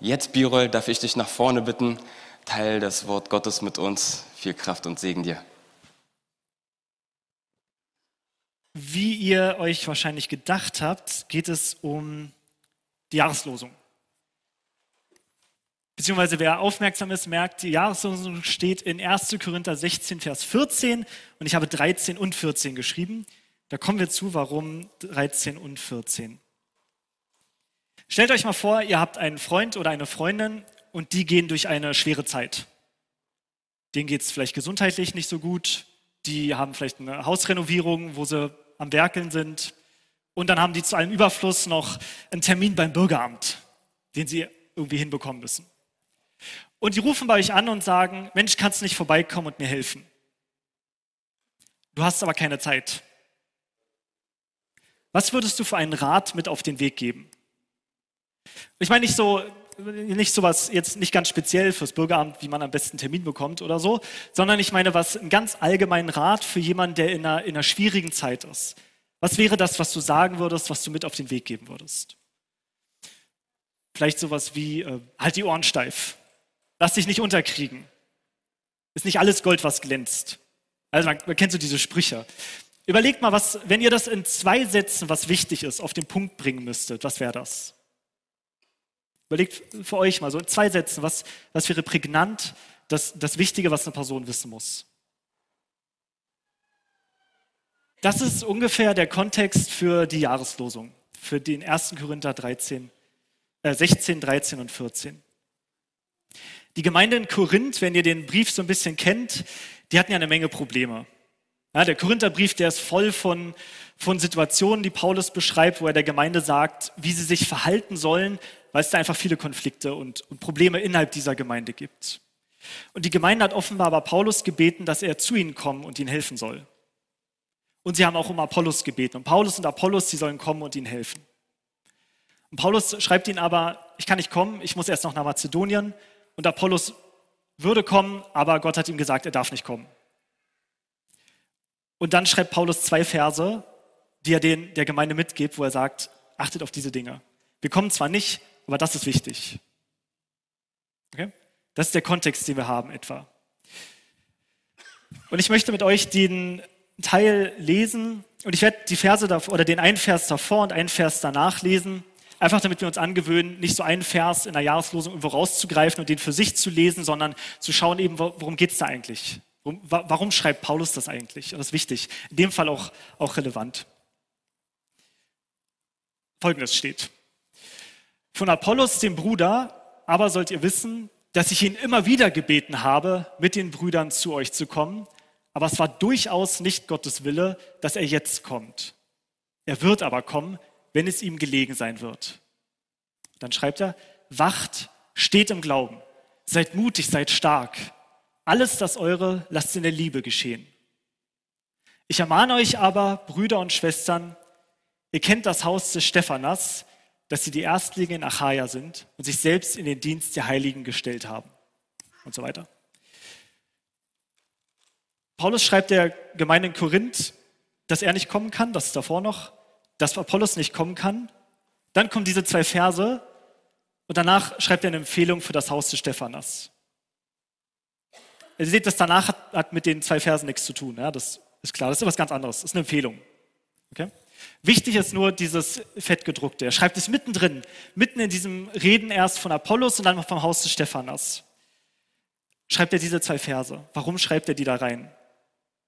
Jetzt, Birol, darf ich dich nach vorne bitten. Teil das Wort Gottes mit uns. Viel Kraft und Segen dir. Wie ihr euch wahrscheinlich gedacht habt, geht es um die Jahreslosung. Beziehungsweise wer aufmerksam ist, merkt, die Jahreslosung steht in 1. Korinther 16, Vers 14 und ich habe 13 und 14 geschrieben. Da kommen wir zu, warum 13 und 14. Stellt euch mal vor, ihr habt einen Freund oder eine Freundin und die gehen durch eine schwere Zeit. Denen geht es vielleicht gesundheitlich nicht so gut, die haben vielleicht eine Hausrenovierung, wo sie am Werkeln sind und dann haben die zu allem Überfluss noch einen Termin beim Bürgeramt, den sie irgendwie hinbekommen müssen. Und die rufen bei euch an und sagen, Mensch, kannst du nicht vorbeikommen und mir helfen? Du hast aber keine Zeit. Was würdest du für einen Rat mit auf den Weg geben? Ich meine nicht so, nicht so was jetzt nicht ganz speziell fürs Bürgeramt, wie man am besten Termin bekommt oder so, sondern ich meine was einen ganz allgemeinen Rat für jemanden, der in einer, in einer schwierigen Zeit ist. Was wäre das, was du sagen würdest, was du mit auf den Weg geben würdest? Vielleicht sowas wie, äh, halt die Ohren steif. Lass dich nicht unterkriegen. Ist nicht alles Gold, was glänzt. Also man, man kennt so diese Sprüche. Überlegt mal, was, wenn ihr das in zwei Sätzen, was wichtig ist, auf den Punkt bringen müsstet, was wäre das? Überlegt für euch mal so in zwei Sätzen, was, was wäre prägnant, das, das Wichtige, was eine Person wissen muss. Das ist ungefähr der Kontext für die Jahreslosung, für den 1. Korinther 13, äh 16, 13 und 14. Die Gemeinde in Korinth, wenn ihr den Brief so ein bisschen kennt, die hatten ja eine Menge Probleme. Ja, der Korintherbrief, der ist voll von, von Situationen, die Paulus beschreibt, wo er der Gemeinde sagt, wie sie sich verhalten sollen, weil es da einfach viele Konflikte und, und Probleme innerhalb dieser Gemeinde gibt. Und die Gemeinde hat offenbar aber Paulus gebeten, dass er zu ihnen kommen und ihnen helfen soll. Und sie haben auch um Apollos gebeten. Und Paulus und Apollos, sie sollen kommen und ihnen helfen. Und Paulus schreibt ihnen aber, ich kann nicht kommen, ich muss erst noch nach Mazedonien. Und Apollos würde kommen, aber Gott hat ihm gesagt, er darf nicht kommen. Und dann schreibt Paulus zwei Verse, die er den, der Gemeinde mitgibt, wo er sagt, achtet auf diese Dinge. Wir kommen zwar nicht, aber das ist wichtig. Okay? Das ist der Kontext, den wir haben etwa. Und ich möchte mit euch den Teil lesen und ich werde die Verse davor, oder den einen Vers davor und einen Vers danach lesen, einfach damit wir uns angewöhnen, nicht so einen Vers in der Jahreslosung irgendwo rauszugreifen und den für sich zu lesen, sondern zu schauen eben, worum geht es da eigentlich? Warum schreibt Paulus das eigentlich? das ist wichtig, in dem Fall auch, auch relevant. Folgendes steht. Von Apollos, dem Bruder, aber sollt ihr wissen, dass ich ihn immer wieder gebeten habe, mit den Brüdern zu euch zu kommen, aber es war durchaus nicht Gottes Wille, dass er jetzt kommt. Er wird aber kommen, wenn es ihm gelegen sein wird. Dann schreibt er, wacht, steht im Glauben, seid mutig, seid stark. Alles das Eure lasst in der Liebe geschehen. Ich ermahne euch aber, Brüder und Schwestern, ihr kennt das Haus des Stephanas, dass sie die Erstlinge in Achaia sind und sich selbst in den Dienst der Heiligen gestellt haben. Und so weiter. Paulus schreibt der Gemeinde in Korinth, dass er nicht kommen kann, das ist davor noch, dass Apollos nicht kommen kann. Dann kommen diese zwei Verse und danach schreibt er eine Empfehlung für das Haus des Stephanas. Ihr seht, das danach hat, hat, mit den zwei Versen nichts zu tun. Ja, das ist klar, das ist etwas ganz anderes. Das ist eine Empfehlung. Okay? Wichtig ist nur dieses Fettgedruckte. Er schreibt es mittendrin, mitten in diesem Reden erst von Apollos und dann vom Haus des Stephanas. Schreibt er diese zwei Verse. Warum schreibt er die da rein?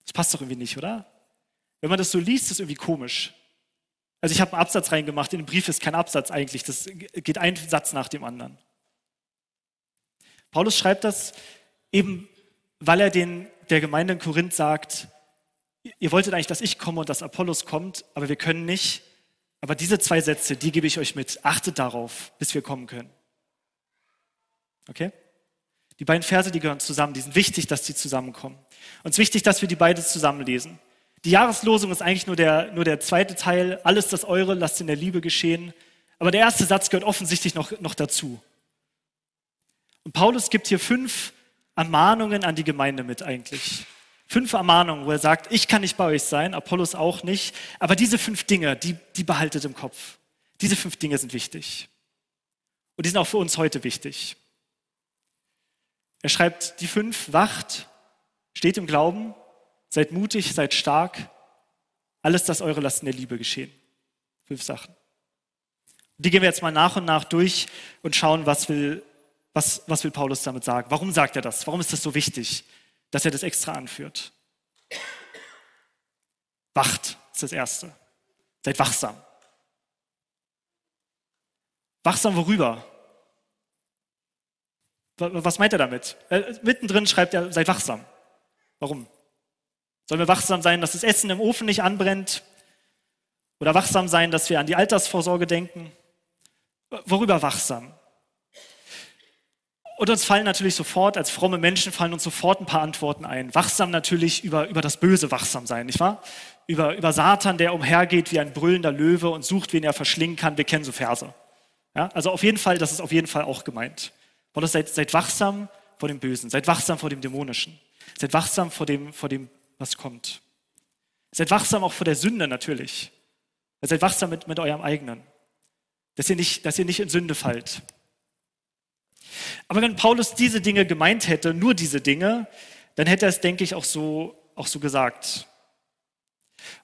Das passt doch irgendwie nicht, oder? Wenn man das so liest, ist es irgendwie komisch. Also ich habe einen Absatz reingemacht, in dem Brief ist kein Absatz eigentlich, das geht ein Satz nach dem anderen. Paulus schreibt das eben, weil er den, der Gemeinde in Korinth sagt, ihr wolltet eigentlich, dass ich komme und dass Apollos kommt, aber wir können nicht. Aber diese zwei Sätze, die gebe ich euch mit. Achtet darauf, bis wir kommen können. Okay? Die beiden Verse, die gehören zusammen. Die sind wichtig, dass die zusammenkommen. Und es ist wichtig, dass wir die beide zusammenlesen. Die Jahreslosung ist eigentlich nur der, nur der zweite Teil. Alles das Eure, lasst in der Liebe geschehen. Aber der erste Satz gehört offensichtlich noch, noch dazu. Und Paulus gibt hier fünf Ermahnungen an die Gemeinde mit eigentlich. Fünf Ermahnungen, wo er sagt, ich kann nicht bei euch sein, Apollos auch nicht, aber diese fünf Dinge, die, die behaltet im Kopf. Diese fünf Dinge sind wichtig. Und die sind auch für uns heute wichtig. Er schreibt die fünf, wacht, steht im Glauben, seid mutig, seid stark, alles, das eure Lasten der Liebe geschehen. Fünf Sachen. Die gehen wir jetzt mal nach und nach durch und schauen, was will, was, was will Paulus damit sagen. Warum sagt er das? Warum ist das so wichtig, dass er das extra anführt? Wacht ist das Erste. Seid wachsam. Wachsam worüber? Was meint er damit? Äh, mittendrin schreibt er, seid wachsam. Warum? Sollen wir wachsam sein, dass das Essen im Ofen nicht anbrennt? Oder wachsam sein, dass wir an die Altersvorsorge denken? Worüber wachsam? Und uns fallen natürlich sofort, als fromme Menschen fallen uns sofort ein paar Antworten ein. Wachsam natürlich über, über das Böse wachsam sein, nicht wahr? Über, über Satan, der umhergeht wie ein brüllender Löwe und sucht, wen er verschlingen kann. Wir kennen so Verse. Ja, also auf jeden Fall, das ist auf jeden Fall auch gemeint. Paulus, seid, seid wachsam vor dem Bösen, seid wachsam vor dem Dämonischen, seid wachsam vor dem, vor dem, was kommt. Seid wachsam auch vor der Sünde natürlich. Seid wachsam mit, mit eurem eigenen, dass ihr, nicht, dass ihr nicht in Sünde fallt. Aber wenn Paulus diese Dinge gemeint hätte, nur diese Dinge, dann hätte er es, denke ich, auch so, auch so gesagt.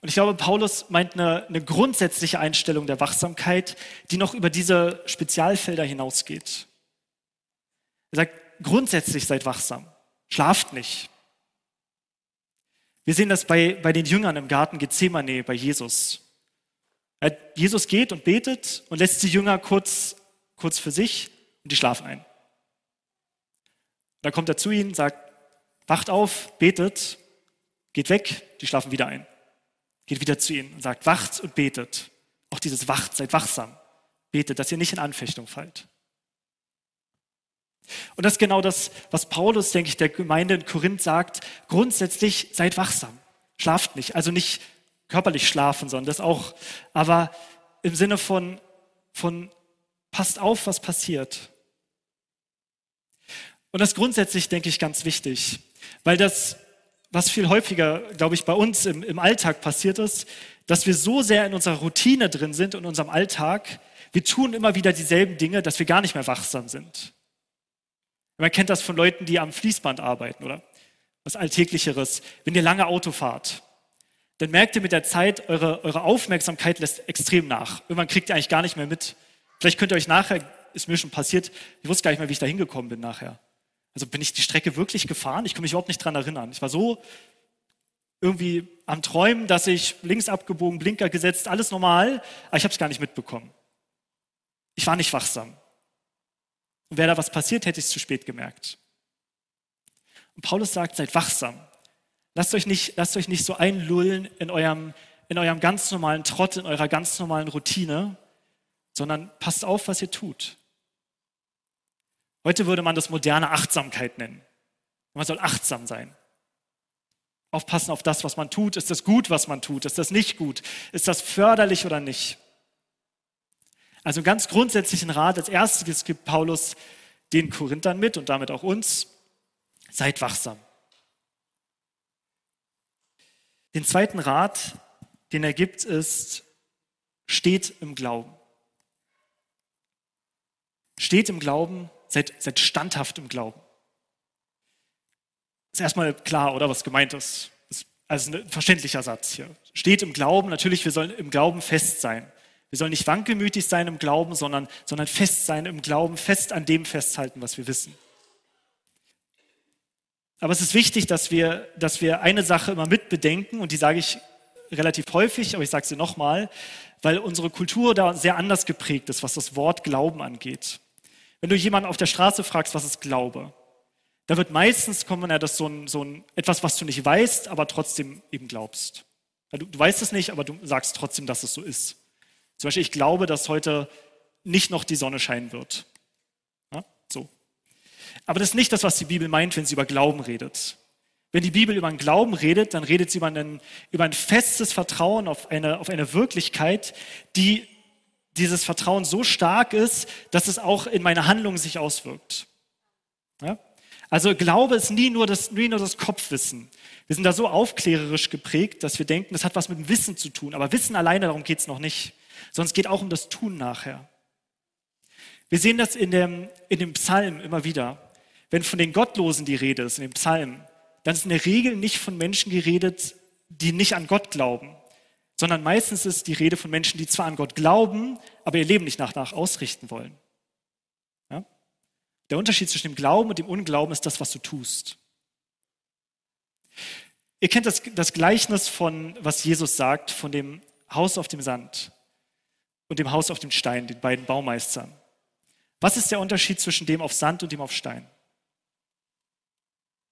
Und ich glaube, Paulus meint eine, eine grundsätzliche Einstellung der Wachsamkeit, die noch über diese Spezialfelder hinausgeht. Er sagt, grundsätzlich seid wachsam, schlaft nicht. Wir sehen das bei, bei den Jüngern im Garten Gethsemane, bei Jesus. Jesus geht und betet und lässt die Jünger kurz, kurz für sich und die schlafen ein. Dann kommt er zu ihnen, sagt, wacht auf, betet, geht weg, die schlafen wieder ein. Geht wieder zu ihnen und sagt, wacht und betet. Auch dieses Wacht, seid wachsam. Betet, dass ihr nicht in Anfechtung fallt. Und das ist genau das, was Paulus, denke ich, der Gemeinde in Korinth sagt. Grundsätzlich seid wachsam. Schlaft nicht. Also nicht körperlich schlafen, sondern das auch. Aber im Sinne von, von passt auf, was passiert. Und das ist grundsätzlich, denke ich, ganz wichtig. Weil das, was viel häufiger, glaube ich, bei uns im, im Alltag passiert ist, dass wir so sehr in unserer Routine drin sind, in unserem Alltag, wir tun immer wieder dieselben Dinge, dass wir gar nicht mehr wachsam sind. Man kennt das von Leuten, die am Fließband arbeiten oder was Alltäglicheres. Wenn ihr lange Auto fahrt, dann merkt ihr mit der Zeit, eure, eure Aufmerksamkeit lässt extrem nach. Irgendwann kriegt ihr eigentlich gar nicht mehr mit. Vielleicht könnt ihr euch nachher, ist mir schon passiert, ich wusste gar nicht mehr, wie ich da hingekommen bin nachher. Also bin ich die Strecke wirklich gefahren? Ich kann mich überhaupt nicht dran erinnern. Ich war so irgendwie am Träumen, dass ich links abgebogen, Blinker gesetzt, alles normal, aber ich habe es gar nicht mitbekommen. Ich war nicht wachsam. Und wäre da was passiert, hätte ich es zu spät gemerkt. Und Paulus sagt, seid wachsam. Lasst euch nicht, lasst euch nicht so einlullen in eurem, in eurem ganz normalen Trott, in eurer ganz normalen Routine, sondern passt auf, was ihr tut. Heute würde man das moderne Achtsamkeit nennen. Man soll achtsam sein. Aufpassen auf das, was man tut. Ist das gut, was man tut? Ist das nicht gut? Ist das förderlich oder nicht? Also ganz grundsätzlichen Rat. Als erstes gibt Paulus den Korinthern mit und damit auch uns. Seid wachsam. Den zweiten Rat, den er gibt, ist, steht im Glauben. Steht im Glauben, seid, seid standhaft im Glauben. Ist erstmal klar, oder was gemeint ist. ist also ein verständlicher Satz hier. Steht im Glauben, natürlich, wir sollen im Glauben fest sein. Wir sollen nicht wankelmütig sein im Glauben, sondern, sondern fest sein im Glauben, fest an dem festhalten, was wir wissen. Aber es ist wichtig, dass wir, dass wir eine Sache immer mitbedenken, und die sage ich relativ häufig, aber ich sage sie nochmal, weil unsere Kultur da sehr anders geprägt ist, was das Wort Glauben angeht. Wenn du jemanden auf der Straße fragst, was ist Glaube, da wird meistens kommen ja das so ein, so ein etwas, was du nicht weißt, aber trotzdem eben glaubst. Du, du weißt es nicht, aber du sagst trotzdem, dass es so ist. Zum Beispiel, ich glaube, dass heute nicht noch die Sonne scheinen wird. Ja, so. Aber das ist nicht das, was die Bibel meint, wenn sie über Glauben redet. Wenn die Bibel über einen Glauben redet, dann redet sie über, einen, über ein festes Vertrauen auf eine, auf eine Wirklichkeit, die dieses Vertrauen so stark ist, dass es auch in meine Handlungen sich auswirkt. Ja? Also Glaube ist nie nur, das, nie nur das Kopfwissen. Wir sind da so aufklärerisch geprägt, dass wir denken, das hat was mit dem Wissen zu tun. Aber Wissen alleine, darum geht es noch nicht es geht auch um das Tun nachher. Wir sehen das in dem, in dem Psalm immer wieder. Wenn von den Gottlosen die Rede ist, in dem Psalm, dann ist in der Regel nicht von Menschen geredet, die nicht an Gott glauben, sondern meistens ist die Rede von Menschen, die zwar an Gott glauben, aber ihr Leben nicht nach nach ausrichten wollen. Ja? Der Unterschied zwischen dem Glauben und dem Unglauben ist das, was du tust. Ihr kennt das, das Gleichnis von, was Jesus sagt, von dem Haus auf dem Sand und dem Haus auf dem Stein, den beiden Baumeistern. Was ist der Unterschied zwischen dem auf Sand und dem auf Stein?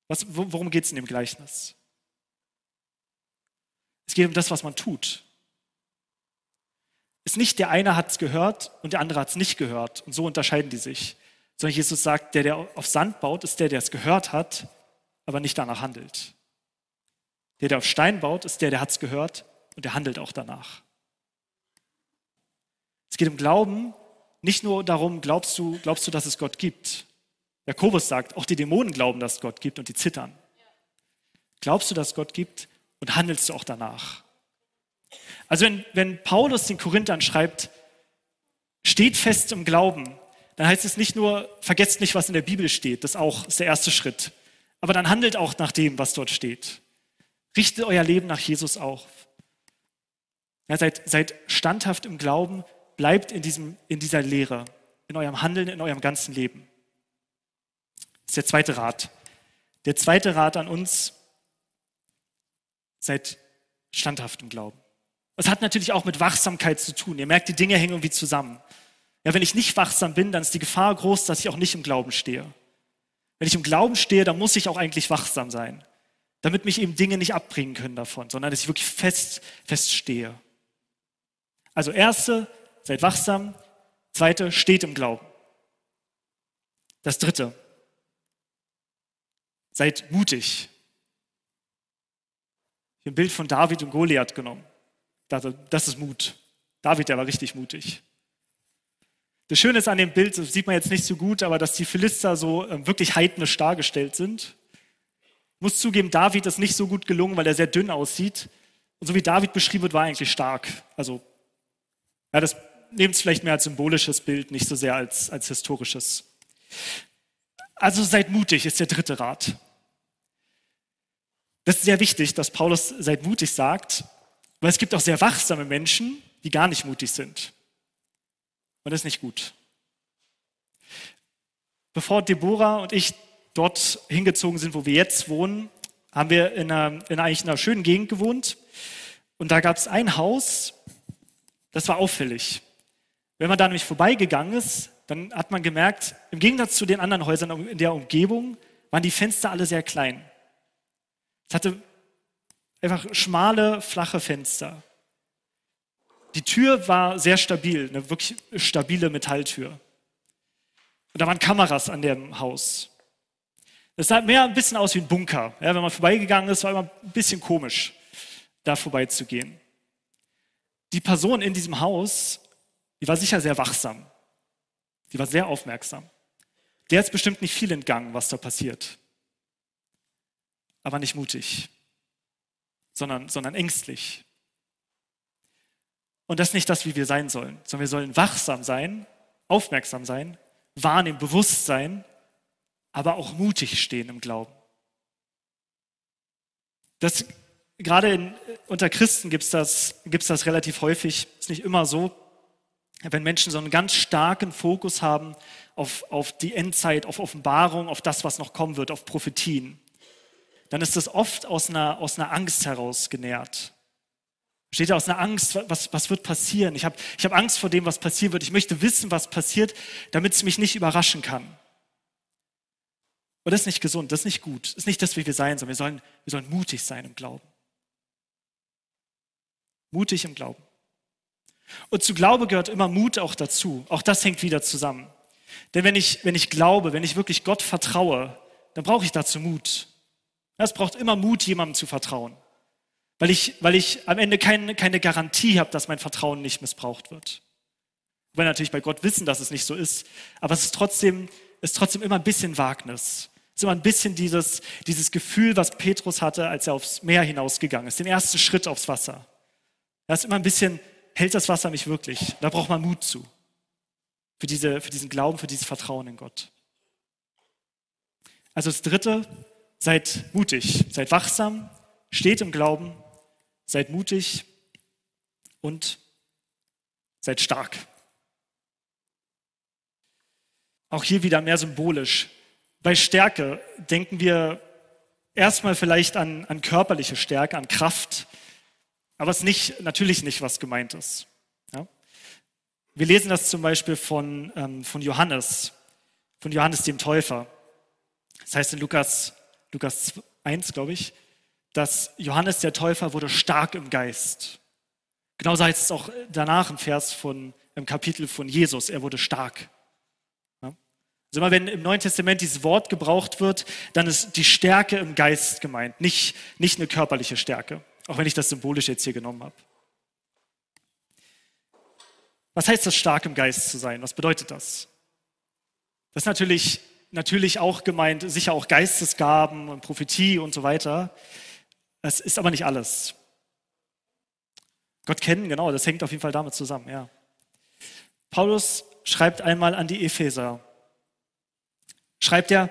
Was, worum geht es in dem Gleichnis? Es geht um das, was man tut. Es ist nicht der eine hat es gehört und der andere hat es nicht gehört und so unterscheiden die sich. Sondern Jesus sagt, der, der auf Sand baut, ist der, der es gehört hat, aber nicht danach handelt. Der, der auf Stein baut, ist der, der hat es gehört und der handelt auch danach. Es geht um Glauben, nicht nur darum, glaubst du, glaubst du, dass es Gott gibt. Jakobus sagt, auch die Dämonen glauben, dass es Gott gibt und die zittern. Glaubst du, dass es Gott gibt und handelst du auch danach? Also wenn, wenn Paulus den Korinthern schreibt, steht fest im Glauben, dann heißt es nicht nur, vergesst nicht, was in der Bibel steht, das auch ist der erste Schritt, aber dann handelt auch nach dem, was dort steht. Richtet euer Leben nach Jesus auf. Ja, seid, seid standhaft im Glauben, bleibt in, diesem, in dieser Lehre, in eurem Handeln, in eurem ganzen Leben. Das ist der zweite Rat. Der zweite Rat an uns, seid standhaft im Glauben. Das hat natürlich auch mit Wachsamkeit zu tun. Ihr merkt, die Dinge hängen irgendwie zusammen. Ja, wenn ich nicht wachsam bin, dann ist die Gefahr groß, dass ich auch nicht im Glauben stehe. Wenn ich im Glauben stehe, dann muss ich auch eigentlich wachsam sein, damit mich eben Dinge nicht abbringen können davon, sondern dass ich wirklich fest, fest stehe. Also erste, seid wachsam. Zweite, steht im Glauben. Das dritte, seid mutig. Habe ein Bild von David und Goliath genommen. Das ist Mut. David, der war richtig mutig. Das Schöne ist an dem Bild, das sieht man jetzt nicht so gut, aber dass die Philister so ähm, wirklich heidnisch dargestellt sind. Ich muss zugeben, David ist nicht so gut gelungen, weil er sehr dünn aussieht. Und so wie David beschrieben wird, war er eigentlich stark. Also, ja, das nehmt es vielleicht mehr als symbolisches Bild, nicht so sehr als, als historisches. Also seid mutig, ist der dritte Rat. Das ist sehr wichtig, dass Paulus seid mutig sagt, weil es gibt auch sehr wachsame Menschen, die gar nicht mutig sind. Und das ist nicht gut. Bevor Deborah und ich dort hingezogen sind, wo wir jetzt wohnen, haben wir in einer, in eigentlich einer schönen Gegend gewohnt. Und da gab es ein Haus, das war auffällig. Wenn man da nämlich vorbeigegangen ist, dann hat man gemerkt, im Gegensatz zu den anderen Häusern in der Umgebung waren die Fenster alle sehr klein. Es hatte einfach schmale, flache Fenster. Die Tür war sehr stabil, eine wirklich stabile Metalltür. Und da waren Kameras an dem Haus. Das sah mehr ein bisschen aus wie ein Bunker. Ja, wenn man vorbeigegangen ist, war immer ein bisschen komisch, da vorbeizugehen. Die Person in diesem Haus die war sicher sehr wachsam. Die war sehr aufmerksam. Der ist bestimmt nicht viel entgangen, was da passiert. Aber nicht mutig, sondern, sondern ängstlich. Und das ist nicht das, wie wir sein sollen, sondern wir sollen wachsam sein, aufmerksam sein, wahrnehmen, bewusst sein, aber auch mutig stehen im Glauben. Das, gerade in, unter Christen gibt es das, gibt's das relativ häufig, ist nicht immer so, wenn Menschen so einen ganz starken Fokus haben auf, auf die Endzeit, auf Offenbarung, auf das, was noch kommen wird, auf Prophetien, dann ist das oft aus einer, aus einer Angst heraus genährt. Steht aus einer Angst, was, was wird passieren? Ich habe ich hab Angst vor dem, was passieren wird. Ich möchte wissen, was passiert, damit es mich nicht überraschen kann. Und das ist nicht gesund, das ist nicht gut. Das ist nicht das, wie wir sein sollen. Wir sollen, wir sollen mutig sein im Glauben. Mutig im Glauben. Und zu Glaube gehört immer Mut auch dazu. Auch das hängt wieder zusammen. Denn wenn ich, wenn ich glaube, wenn ich wirklich Gott vertraue, dann brauche ich dazu Mut. Es braucht immer Mut, jemandem zu vertrauen. Weil ich, weil ich am Ende keine, keine Garantie habe, dass mein Vertrauen nicht missbraucht wird. Wir natürlich bei Gott wissen, dass es nicht so ist. Aber es ist trotzdem, ist trotzdem immer ein bisschen Wagnis. Es ist immer ein bisschen dieses, dieses Gefühl, was Petrus hatte, als er aufs Meer hinausgegangen ist. Den ersten Schritt aufs Wasser. Da ist immer ein bisschen hält das Wasser mich wirklich? Da braucht man Mut zu. für, diese, für diesen Glauben, für dieses Vertrauen in Gott. Also das Dritte, seid mutig, seid wachsam, steht im Glauben, seid mutig und seid stark. Auch hier wieder mehr symbolisch. Bei Stärke denken wir erstmal vielleicht an, an körperliche Stärke, an Kraft, aber es ist nicht, natürlich nicht, was gemeint ist. Ja? Wir lesen das zum Beispiel von, ähm, von Johannes, von Johannes dem Täufer. Das heißt in Lukas, Lukas 1, glaube ich, dass Johannes der Täufer wurde stark im Geist. Genauso heißt es auch danach im Vers von, im Kapitel von Jesus, er wurde stark. Also immer wenn im Neuen Testament dieses Wort gebraucht wird, dann ist die Stärke im Geist gemeint, nicht, nicht eine körperliche Stärke, auch wenn ich das symbolisch jetzt hier genommen habe. Was heißt das, stark im Geist zu sein? Was bedeutet das? Das ist natürlich, natürlich auch gemeint, sicher auch Geistesgaben und Prophetie und so weiter. Das ist aber nicht alles. Gott kennen, genau, das hängt auf jeden Fall damit zusammen, ja. Paulus schreibt einmal an die Epheser, schreibt er,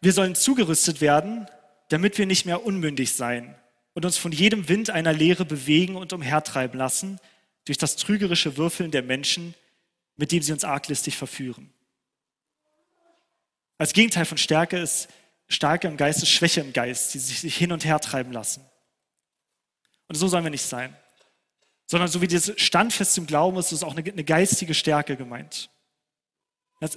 wir sollen zugerüstet werden, damit wir nicht mehr unmündig sein und uns von jedem Wind einer Lehre bewegen und umhertreiben lassen durch das trügerische Würfeln der Menschen, mit dem sie uns arglistig verführen. Als Gegenteil von Stärke ist Stärke im Geist ist Schwäche im Geist, die sich hin und her treiben lassen. Und so sollen wir nicht sein. Sondern so wie dieses Standfest im Glauben ist, ist auch eine, eine geistige Stärke gemeint.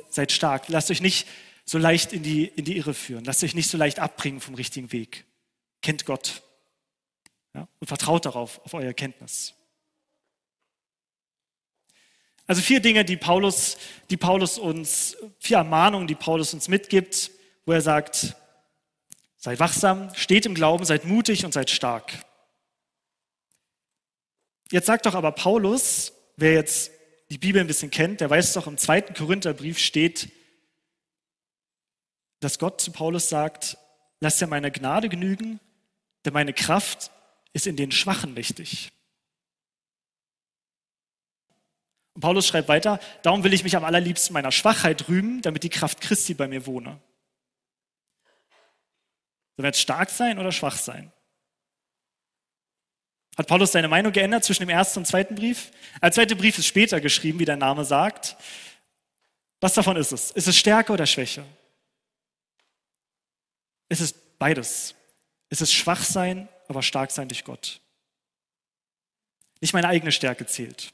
Seid stark. Lasst euch nicht so leicht in die, in die Irre führen. Lasst euch nicht so leicht abbringen vom richtigen Weg. Kennt Gott. Ja, und vertraut darauf, auf eure Kenntnis. Also vier Dinge, die Paulus, die Paulus uns, vier Ermahnungen, die Paulus uns mitgibt, wo er sagt, seid wachsam, steht im Glauben, seid mutig und seid stark. Jetzt sagt doch aber Paulus, wer jetzt die Bibel ein bisschen kennt, der weiß doch, im zweiten Korintherbrief steht, dass Gott zu Paulus sagt, lass dir meine Gnade genügen, denn meine Kraft ist in den Schwachen mächtig. Paulus schreibt weiter, darum will ich mich am allerliebsten meiner Schwachheit rühmen, damit die Kraft Christi bei mir wohne. Sollen wir jetzt stark sein oder schwach sein? Hat Paulus seine Meinung geändert zwischen dem ersten und zweiten Brief? Der zweite Brief ist später geschrieben, wie der Name sagt. Was davon ist es? Ist es Stärke oder Schwäche? Es ist beides. Es ist schwach sein, aber stark sein durch Gott. Nicht meine eigene Stärke zählt.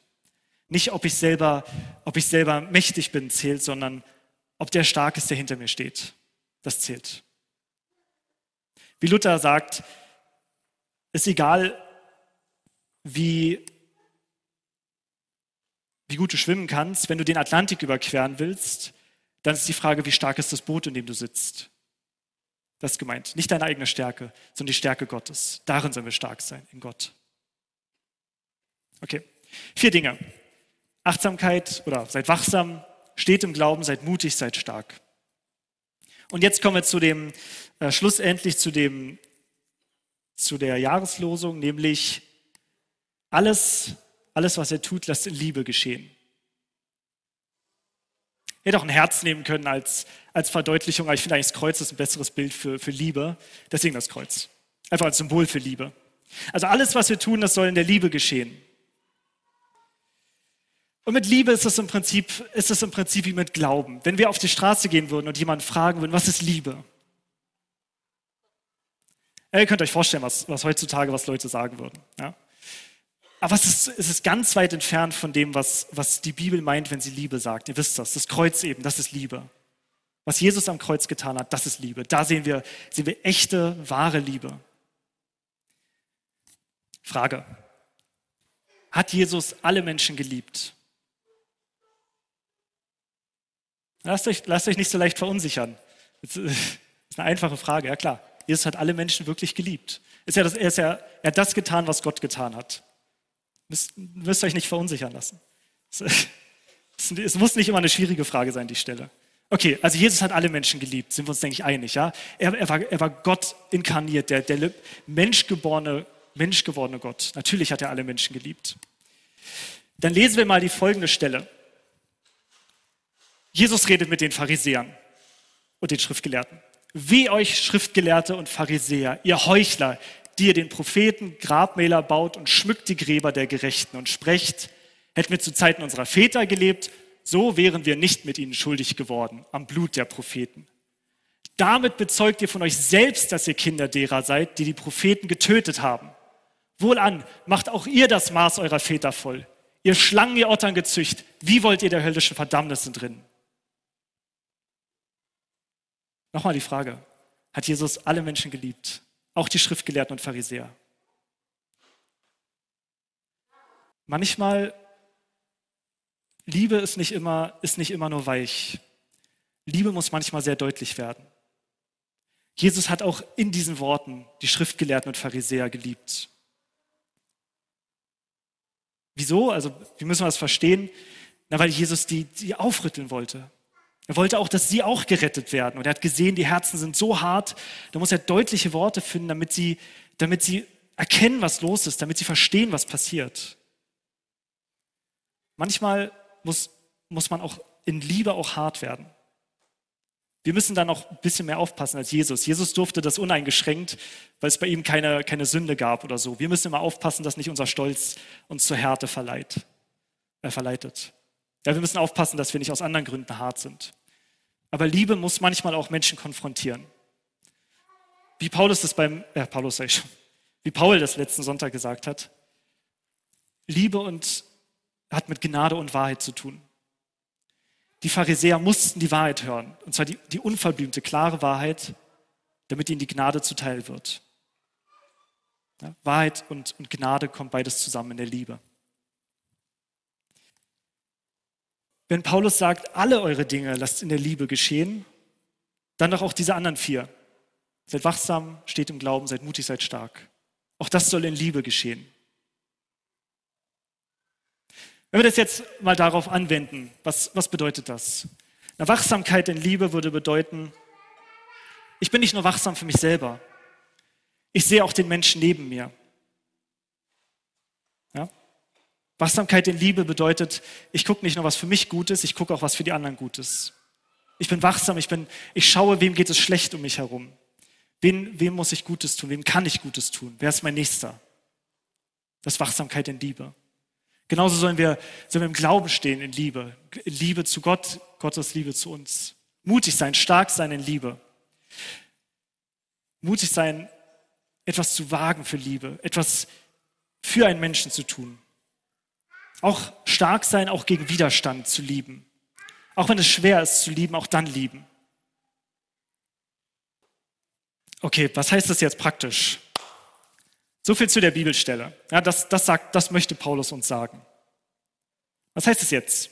Nicht, ob ich selber, ob ich selber mächtig bin, zählt, sondern ob der stark ist, der hinter mir steht. Das zählt. Wie Luther sagt, ist egal, wie, wie gut du schwimmen kannst, wenn du den Atlantik überqueren willst, dann ist die Frage, wie stark ist das Boot, in dem du sitzt. Das ist gemeint. Nicht deine eigene Stärke, sondern die Stärke Gottes. Darin sollen wir stark sein, in Gott. Okay. Vier Dinge. Achtsamkeit oder seid wachsam, steht im Glauben, seid mutig, seid stark. Und jetzt kommen wir zu dem, äh, schlussendlich zu dem, zu der Jahreslosung, nämlich alles, alles, was er tut, lasst in Liebe geschehen. Er hätte auch ein Herz nehmen können als, als Verdeutlichung, aber ich finde eigentlich das Kreuz ist ein besseres Bild für, für Liebe. Deswegen das Kreuz. Einfach als Symbol für Liebe. Also alles, was wir tun, das soll in der Liebe geschehen. Und mit Liebe ist es im Prinzip, ist es im Prinzip wie mit Glauben. Wenn wir auf die Straße gehen würden und jemanden fragen würden, was ist Liebe? Ja, ihr könnt euch vorstellen, was, was heutzutage, was Leute sagen würden. Ja? Aber es ist, es ist ganz weit entfernt von dem, was, was die Bibel meint, wenn sie Liebe sagt. Ihr wisst das, das Kreuz eben, das ist Liebe. Was Jesus am Kreuz getan hat, das ist Liebe. Da sehen wir, sehen wir echte, wahre Liebe. Frage. Hat Jesus alle Menschen geliebt? Lasst euch, lasst euch nicht so leicht verunsichern. Das ist eine einfache Frage, ja klar. Jesus hat alle Menschen wirklich geliebt. Ist ja das, er, ist ja, er hat das getan, was Gott getan hat. Müsst, müsst euch nicht verunsichern lassen. Es muss nicht immer eine schwierige Frage sein, die Stelle. Okay, also Jesus hat alle Menschen geliebt, sind wir uns, denke ich, einig. Ja? Er, er, war, er war Gott inkarniert, der, der menschgeborene, menschgewordene Gott. Natürlich hat er alle Menschen geliebt. Dann lesen wir mal die folgende Stelle. Jesus redet mit den Pharisäern und den Schriftgelehrten. Wie euch Schriftgelehrte und Pharisäer, ihr Heuchler, die ihr den Propheten Grabmäler baut und schmückt die Gräber der Gerechten und sprecht, hätten wir zu Zeiten unserer Väter gelebt, so wären wir nicht mit ihnen schuldig geworden am Blut der Propheten. Damit bezeugt ihr von euch selbst, dass ihr Kinder derer seid, die die Propheten getötet haben. Wohlan, macht auch ihr das Maß eurer Väter voll. Ihr Schlangen, ihr Ottern gezücht, wie wollt ihr der höllischen Verdammnis entrinnen? Nochmal die Frage, hat Jesus alle Menschen geliebt? Auch die Schriftgelehrten und Pharisäer? Manchmal, Liebe ist nicht immer, ist nicht immer nur weich. Liebe muss manchmal sehr deutlich werden. Jesus hat auch in diesen Worten die Schriftgelehrten und Pharisäer geliebt. Wieso? Also, wie müssen wir das verstehen? Na, weil Jesus die, die aufrütteln wollte. Er wollte auch, dass sie auch gerettet werden. Und er hat gesehen, die Herzen sind so hart, da muss er deutliche Worte finden, damit sie, damit sie erkennen, was los ist, damit sie verstehen, was passiert. Manchmal muss, muss man auch in Liebe auch hart werden. Wir müssen dann auch ein bisschen mehr aufpassen als Jesus. Jesus durfte das uneingeschränkt, weil es bei ihm keine, keine Sünde gab oder so. Wir müssen immer aufpassen, dass nicht unser Stolz uns zur Härte verleiht, äh, verleitet. Ja, wir müssen aufpassen, dass wir nicht aus anderen Gründen hart sind. Aber Liebe muss manchmal auch Menschen konfrontieren. Wie Paulus das beim, äh, Paulus sag ich schon, wie Paul das letzten Sonntag gesagt hat. Liebe und hat mit Gnade und Wahrheit zu tun. Die Pharisäer mussten die Wahrheit hören, und zwar die, die unverblümte, klare Wahrheit, damit ihnen die Gnade zuteil wird. Ja, Wahrheit und, und Gnade kommt beides zusammen in der Liebe. Wenn Paulus sagt, alle eure Dinge lasst in der Liebe geschehen, dann doch auch diese anderen vier. Seid wachsam, steht im Glauben, seid mutig, seid stark. Auch das soll in Liebe geschehen. Wenn wir das jetzt mal darauf anwenden, was, was bedeutet das? Eine Wachsamkeit in Liebe würde bedeuten, ich bin nicht nur wachsam für mich selber, ich sehe auch den Menschen neben mir. Ja? Wachsamkeit in Liebe bedeutet, ich gucke nicht nur, was für mich gut ist, ich gucke auch, was für die anderen gut ist. Ich bin wachsam, ich, bin, ich schaue, wem geht es schlecht um mich herum. Wen, wem muss ich Gutes tun? Wem kann ich Gutes tun? Wer ist mein Nächster? Das ist Wachsamkeit in Liebe. Genauso sollen wir, sollen wir im Glauben stehen in Liebe. Liebe zu Gott, Gottes Liebe zu uns. Mutig sein, stark sein in Liebe. Mutig sein, etwas zu wagen für Liebe, etwas für einen Menschen zu tun. Auch stark sein, auch gegen Widerstand zu lieben. Auch wenn es schwer ist zu lieben, auch dann lieben. Okay, was heißt das jetzt praktisch? So viel zu der Bibelstelle. Ja, das, das, sagt, das möchte Paulus uns sagen. Was heißt es jetzt?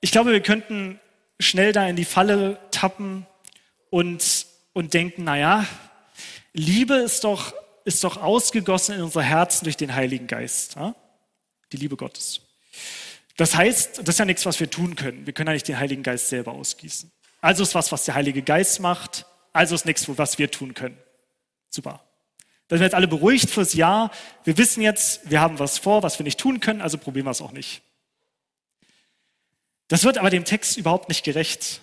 Ich glaube, wir könnten schnell da in die Falle tappen und, und denken, naja, Liebe ist doch, ist doch ausgegossen in unsere Herzen durch den Heiligen Geist. Ja? Die Liebe Gottes. Das heißt, das ist ja nichts, was wir tun können. Wir können ja nicht den Heiligen Geist selber ausgießen. Also ist was, was der Heilige Geist macht. Also ist nichts, was wir tun können. Super. Da sind wir jetzt alle beruhigt fürs Jahr. Wir wissen jetzt, wir haben was vor, was wir nicht tun können, also probieren wir es auch nicht. Das wird aber dem Text überhaupt nicht gerecht.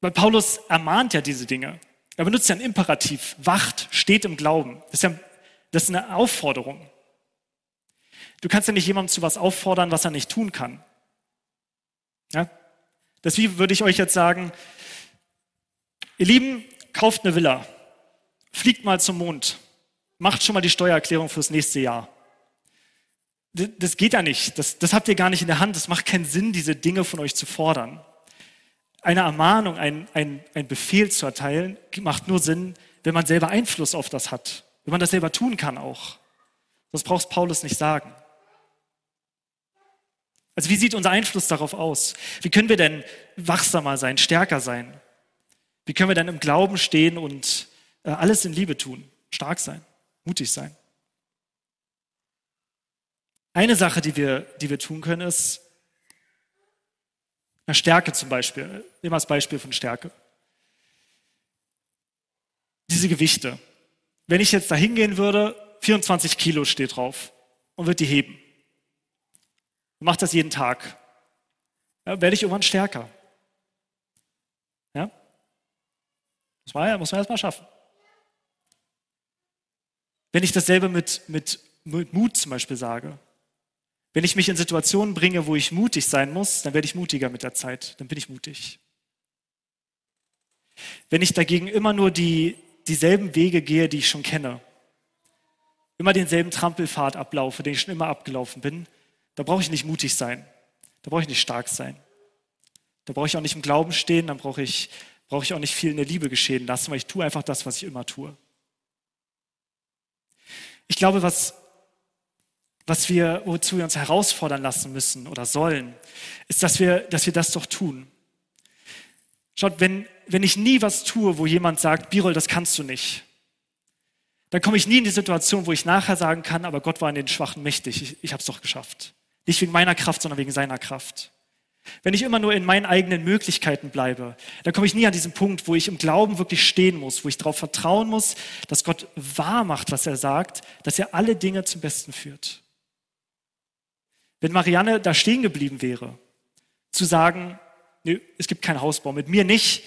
Weil Paulus ermahnt ja diese Dinge. Er benutzt ja ein Imperativ. Wacht, steht im Glauben. Das ist ja das ist eine Aufforderung. Du kannst ja nicht jemandem zu was auffordern, was er nicht tun kann. Ja? Deswegen würde ich euch jetzt sagen, ihr Lieben, kauft eine Villa, fliegt mal zum Mond, macht schon mal die Steuererklärung fürs nächste Jahr. Das geht ja nicht. Das, das habt ihr gar nicht in der Hand. Es macht keinen Sinn, diese Dinge von euch zu fordern. Eine Ermahnung, ein, ein, ein Befehl zu erteilen, macht nur Sinn, wenn man selber Einfluss auf das hat. Wenn man das selber tun kann auch. Das braucht Paulus nicht sagen. Also wie sieht unser Einfluss darauf aus? Wie können wir denn wachsamer sein, stärker sein? Wie können wir denn im Glauben stehen und äh, alles in Liebe tun, stark sein? mutig sein. Eine Sache, die wir, die wir tun können, ist eine Stärke zum Beispiel. Wir als Beispiel von Stärke. Diese Gewichte. Wenn ich jetzt da hingehen würde, 24 Kilo steht drauf und würde die heben. Und mache das jeden Tag. ja, werde ich irgendwann stärker. Ja? Muss man, muss man erstmal schaffen. Wenn ich dasselbe mit, mit, mit Mut zum Beispiel sage, wenn ich mich in Situationen bringe, wo ich mutig sein muss, dann werde ich mutiger mit der Zeit, dann bin ich mutig. Wenn ich dagegen immer nur die, dieselben Wege gehe, die ich schon kenne, immer denselben Trampelpfad ablaufe, den ich schon immer abgelaufen bin, da brauche ich nicht mutig sein, da brauche ich nicht stark sein. Da brauche ich auch nicht im Glauben stehen, dann brauche ich, brauche ich auch nicht viel in der Liebe geschehen lassen, weil ich tue einfach das, was ich immer tue. Ich glaube, was, was wir, wozu wir uns herausfordern lassen müssen oder sollen, ist, dass wir, dass wir das doch tun. Schaut, wenn, wenn ich nie was tue, wo jemand sagt, Birol, das kannst du nicht, dann komme ich nie in die Situation, wo ich nachher sagen kann, aber Gott war in den Schwachen mächtig, ich, ich habe es doch geschafft. Nicht wegen meiner Kraft, sondern wegen seiner Kraft. Wenn ich immer nur in meinen eigenen Möglichkeiten bleibe, dann komme ich nie an diesen Punkt, wo ich im Glauben wirklich stehen muss, wo ich darauf vertrauen muss, dass Gott wahr macht, was er sagt, dass er alle Dinge zum Besten führt. Wenn Marianne da stehen geblieben wäre, zu sagen, nee, es gibt keinen Hausbau, mit mir nicht,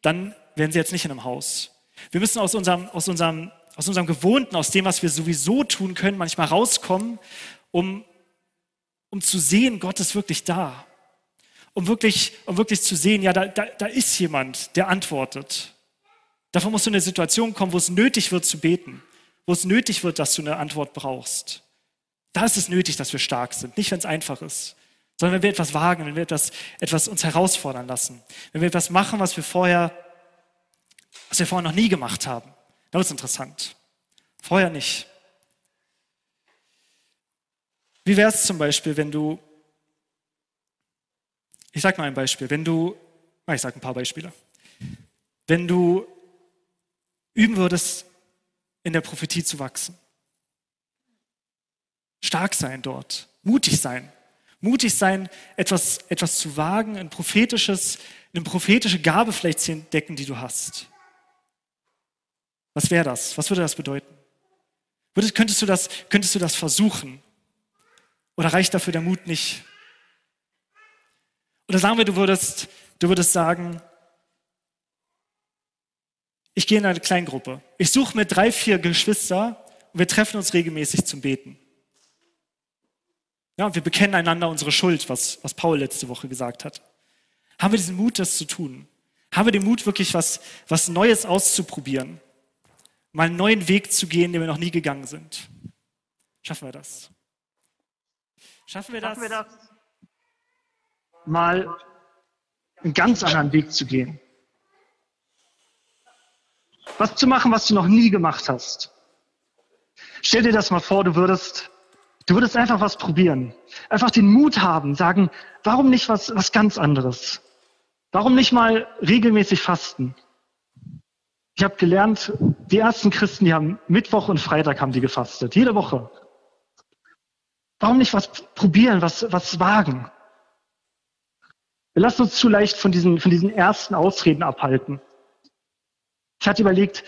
dann wären sie jetzt nicht in einem Haus. Wir müssen aus unserem, aus unserem, aus unserem Gewohnten, aus dem, was wir sowieso tun können, manchmal rauskommen, um, um zu sehen, Gott ist wirklich da um wirklich, um wirklich zu sehen, ja, da, da, da ist jemand, der antwortet. Dafür musst du in eine Situation kommen, wo es nötig wird zu beten, wo es nötig wird, dass du eine Antwort brauchst. Da ist es nötig, dass wir stark sind, nicht wenn es einfach ist, sondern wenn wir etwas wagen, wenn wir etwas, etwas uns herausfordern lassen, wenn wir etwas machen, was wir vorher, was wir vorher noch nie gemacht haben. Das ist interessant. Vorher nicht. Wie wäre es zum Beispiel, wenn du ich sage mal ein Beispiel. Wenn du, ich sage ein paar Beispiele. Wenn du üben würdest, in der Prophetie zu wachsen, stark sein dort, mutig sein, mutig sein, etwas, etwas zu wagen, ein prophetisches, eine prophetische Gabe vielleicht zu entdecken, die du hast. Was wäre das? Was würde das bedeuten? Könntest, du das, könntest du das versuchen? Oder reicht dafür der Mut nicht? Oder sagen wir, du würdest, du würdest sagen, ich gehe in eine Kleingruppe. Ich suche mir drei, vier Geschwister und wir treffen uns regelmäßig zum Beten. Ja, und wir bekennen einander unsere Schuld, was, was Paul letzte Woche gesagt hat. Haben wir diesen Mut, das zu tun? Haben wir den Mut, wirklich was, was Neues auszuprobieren? Mal einen neuen Weg zu gehen, den wir noch nie gegangen sind? Schaffen wir das? Schaffen wir das? Schaffen wir das? mal einen ganz anderen Weg zu gehen. Was zu machen, was du noch nie gemacht hast. Stell dir das mal vor, du würdest, du würdest einfach was probieren. Einfach den Mut haben, sagen, warum nicht was, was ganz anderes? Warum nicht mal regelmäßig fasten? Ich habe gelernt, die ersten Christen, die haben Mittwoch und Freitag haben die gefastet, jede Woche. Warum nicht was probieren, was, was wagen? Wir lassen uns zu leicht von diesen, von diesen ersten Ausreden abhalten. Ich hatte überlegt,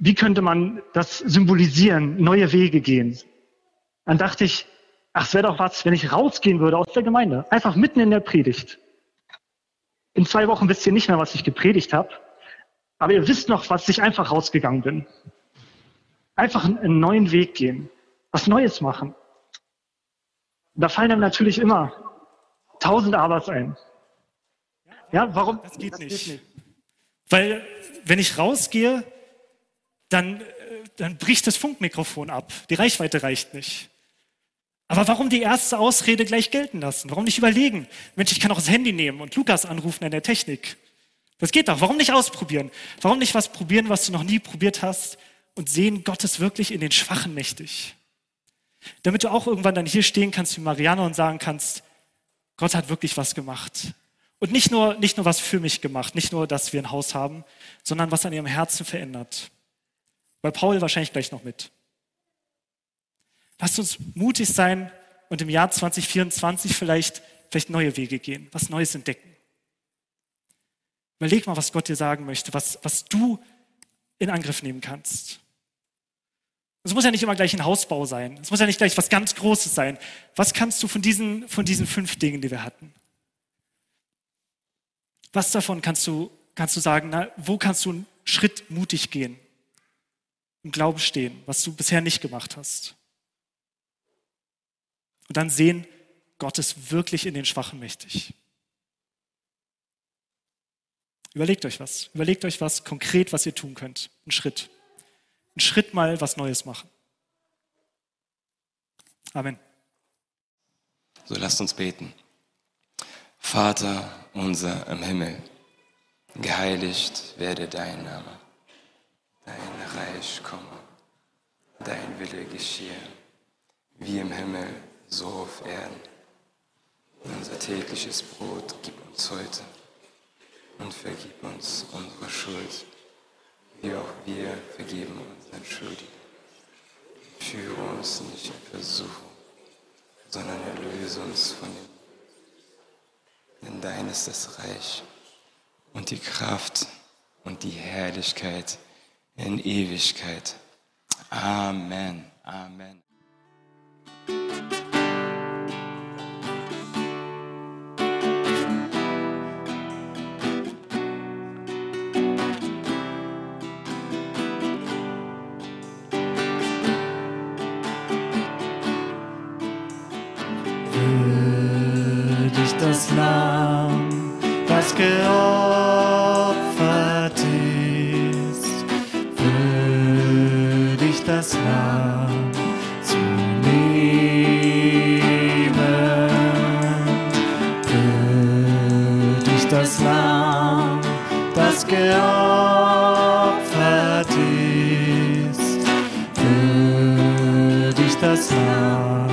wie könnte man das symbolisieren, neue Wege gehen. Dann dachte ich, ach, es wäre doch was, wenn ich rausgehen würde aus der Gemeinde, einfach mitten in der Predigt. In zwei Wochen wisst ihr nicht mehr, was ich gepredigt habe, aber ihr wisst noch, was ich einfach rausgegangen bin. Einfach einen neuen Weg gehen, was Neues machen. Und da fallen dann natürlich immer tausend Abers ein. Ja, warum? Das geht, das nicht. geht nicht. Weil wenn ich rausgehe, dann, äh, dann bricht das Funkmikrofon ab. Die Reichweite reicht nicht. Aber warum die erste Ausrede gleich gelten lassen? Warum nicht überlegen? Mensch, ich kann auch das Handy nehmen und Lukas anrufen in der Technik. Das geht doch. Warum nicht ausprobieren? Warum nicht was probieren, was du noch nie probiert hast und sehen, Gott ist wirklich in den Schwachen mächtig? Damit du auch irgendwann dann hier stehen kannst wie Marianne und sagen kannst, Gott hat wirklich was gemacht. Und nicht nur, nicht nur was für mich gemacht, nicht nur, dass wir ein Haus haben, sondern was an ihrem Herzen verändert. Weil Paul wahrscheinlich gleich noch mit. Lasst uns mutig sein und im Jahr 2024 vielleicht, vielleicht neue Wege gehen, was Neues entdecken. Überleg mal, was Gott dir sagen möchte, was, was du in Angriff nehmen kannst. Es muss ja nicht immer gleich ein Hausbau sein. Es muss ja nicht gleich was ganz Großes sein. Was kannst du von diesen, von diesen fünf Dingen, die wir hatten? Was davon kannst du, kannst du sagen, na, wo kannst du einen Schritt mutig gehen? Im Glauben stehen, was du bisher nicht gemacht hast. Und dann sehen, Gott ist wirklich in den Schwachen mächtig. Überlegt euch was. Überlegt euch was konkret, was ihr tun könnt. Ein Schritt. Ein Schritt mal was Neues machen. Amen. So lasst uns beten. Vater unser im Himmel, geheiligt werde dein Name, dein Reich komme, dein Wille geschehe, wie im Himmel, so auf Erden. Unser tägliches Brot gib uns heute und vergib uns unsere Schuld, wie auch wir vergeben unseren Schuldigen. Führe uns nicht in Versuchung, sondern erlöse uns von dem. Denn dein ist das Reich und die Kraft und die Herrlichkeit in Ewigkeit. Amen. Amen. Würdig das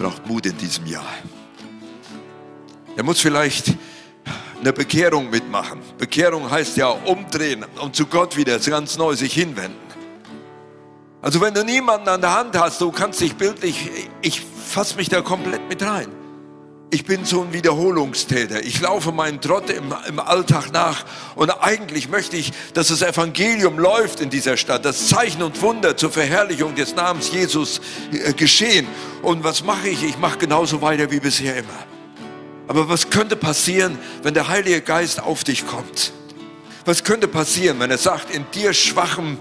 braucht Mut in diesem Jahr. Er muss vielleicht eine Bekehrung mitmachen. Bekehrung heißt ja umdrehen und zu Gott wieder ganz neu sich hinwenden. Also wenn du niemanden an der Hand hast, du kannst dich bildlich, ich fasse mich da komplett mit rein. Ich bin so ein Wiederholungstäter. Ich laufe meinen Trott im, im Alltag nach und eigentlich möchte ich, dass das Evangelium läuft in dieser Stadt, dass Zeichen und Wunder zur Verherrlichung des Namens Jesus äh, geschehen. Und was mache ich? Ich mache genauso weiter wie bisher immer. Aber was könnte passieren, wenn der Heilige Geist auf dich kommt? Was könnte passieren, wenn er sagt, in dir schwachem,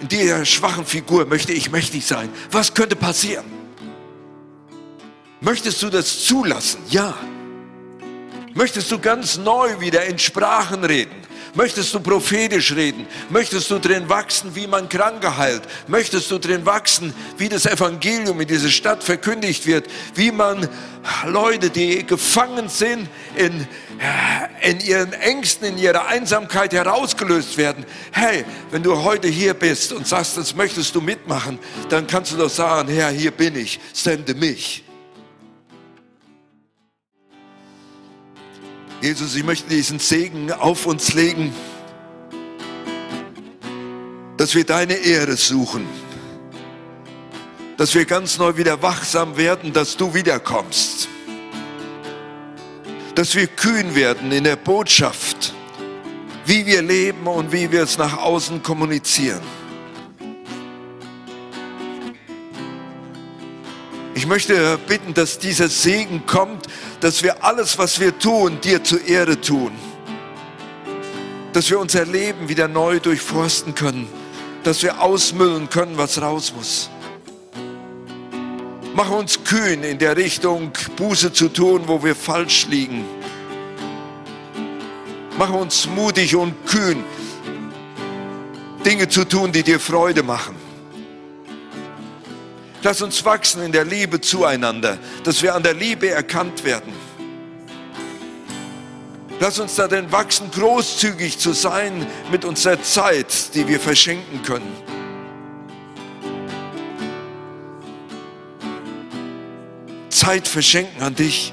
in dir schwachen Figur möchte ich mächtig sein? Was könnte passieren? Möchtest du das zulassen? Ja. Möchtest du ganz neu wieder in Sprachen reden? Möchtest du prophetisch reden? Möchtest du drin wachsen, wie man Kranke heilt? Möchtest du drin wachsen, wie das Evangelium in dieser Stadt verkündigt wird? Wie man Leute, die gefangen sind, in, in ihren Ängsten, in ihrer Einsamkeit herausgelöst werden? Hey, wenn du heute hier bist und sagst, das möchtest du mitmachen, dann kannst du doch sagen, Herr, hier bin ich, sende mich. Jesus, ich möchte diesen Segen auf uns legen, dass wir deine Ehre suchen, dass wir ganz neu wieder wachsam werden, dass du wiederkommst, dass wir kühn werden in der Botschaft, wie wir leben und wie wir es nach außen kommunizieren. Ich möchte bitten, dass dieser Segen kommt, dass wir alles, was wir tun, dir zur Ehre tun. Dass wir unser Leben wieder neu durchforsten können. Dass wir ausmüllen können, was raus muss. Mach uns kühn in der Richtung, Buße zu tun, wo wir falsch liegen. Mach uns mutig und kühn, Dinge zu tun, die dir Freude machen. Lass uns wachsen in der Liebe zueinander, dass wir an der Liebe erkannt werden. Lass uns darin wachsen, großzügig zu sein mit unserer Zeit, die wir verschenken können. Zeit verschenken an dich.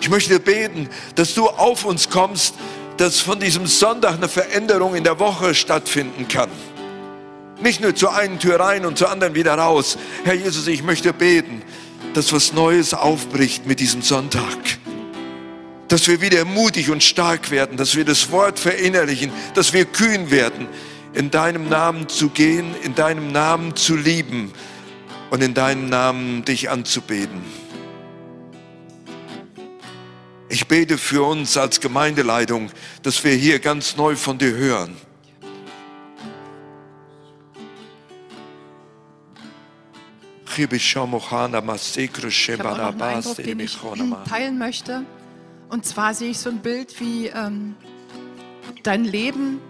Ich möchte beten, dass du auf uns kommst, dass von diesem Sonntag eine Veränderung in der Woche stattfinden kann. Nicht nur zur einen Tür rein und zur anderen wieder raus. Herr Jesus, ich möchte beten, dass was Neues aufbricht mit diesem Sonntag. Dass wir wieder mutig und stark werden, dass wir das Wort verinnerlichen, dass wir kühn werden, in deinem Namen zu gehen, in deinem Namen zu lieben und in deinem Namen dich anzubeten. Ich bete für uns als Gemeindeleitung, dass wir hier ganz neu von dir hören. Den ich teilen möchte. Und zwar sehe ich so ein Bild wie ähm, dein Leben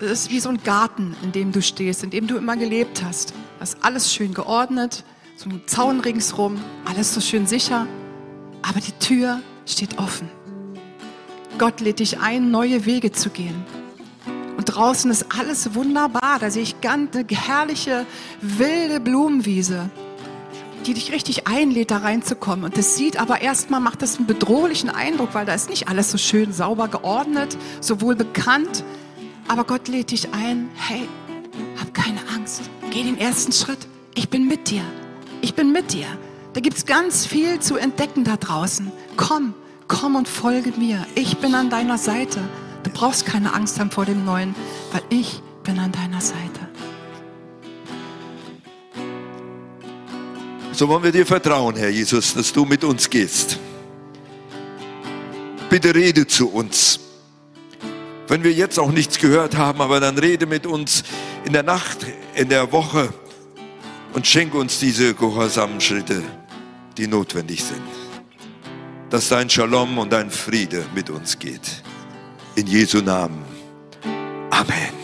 ist wie so ein Garten, in dem du stehst, in dem du immer gelebt hast. Das ist alles schön geordnet, so ein Zaun ringsrum, alles so schön sicher. Aber die Tür steht offen. Gott lädt dich ein, neue Wege zu gehen. Und draußen ist alles wunderbar. Da sehe ich ganz eine herrliche, wilde Blumenwiese die dich richtig einlädt, da reinzukommen. Und das sieht aber erstmal, macht das einen bedrohlichen Eindruck, weil da ist nicht alles so schön sauber geordnet, sowohl bekannt. Aber Gott lädt dich ein, hey, hab keine Angst, geh den ersten Schritt. Ich bin mit dir. Ich bin mit dir. Da gibt es ganz viel zu entdecken da draußen. Komm, komm und folge mir. Ich bin an deiner Seite. Du brauchst keine Angst haben vor dem Neuen, weil ich bin an deiner Seite. So wollen wir dir vertrauen, Herr Jesus, dass du mit uns gehst. Bitte rede zu uns. Wenn wir jetzt auch nichts gehört haben, aber dann rede mit uns in der Nacht, in der Woche und schenke uns diese gehorsamen Schritte, die notwendig sind. Dass dein Shalom und dein Friede mit uns geht. In Jesu Namen. Amen.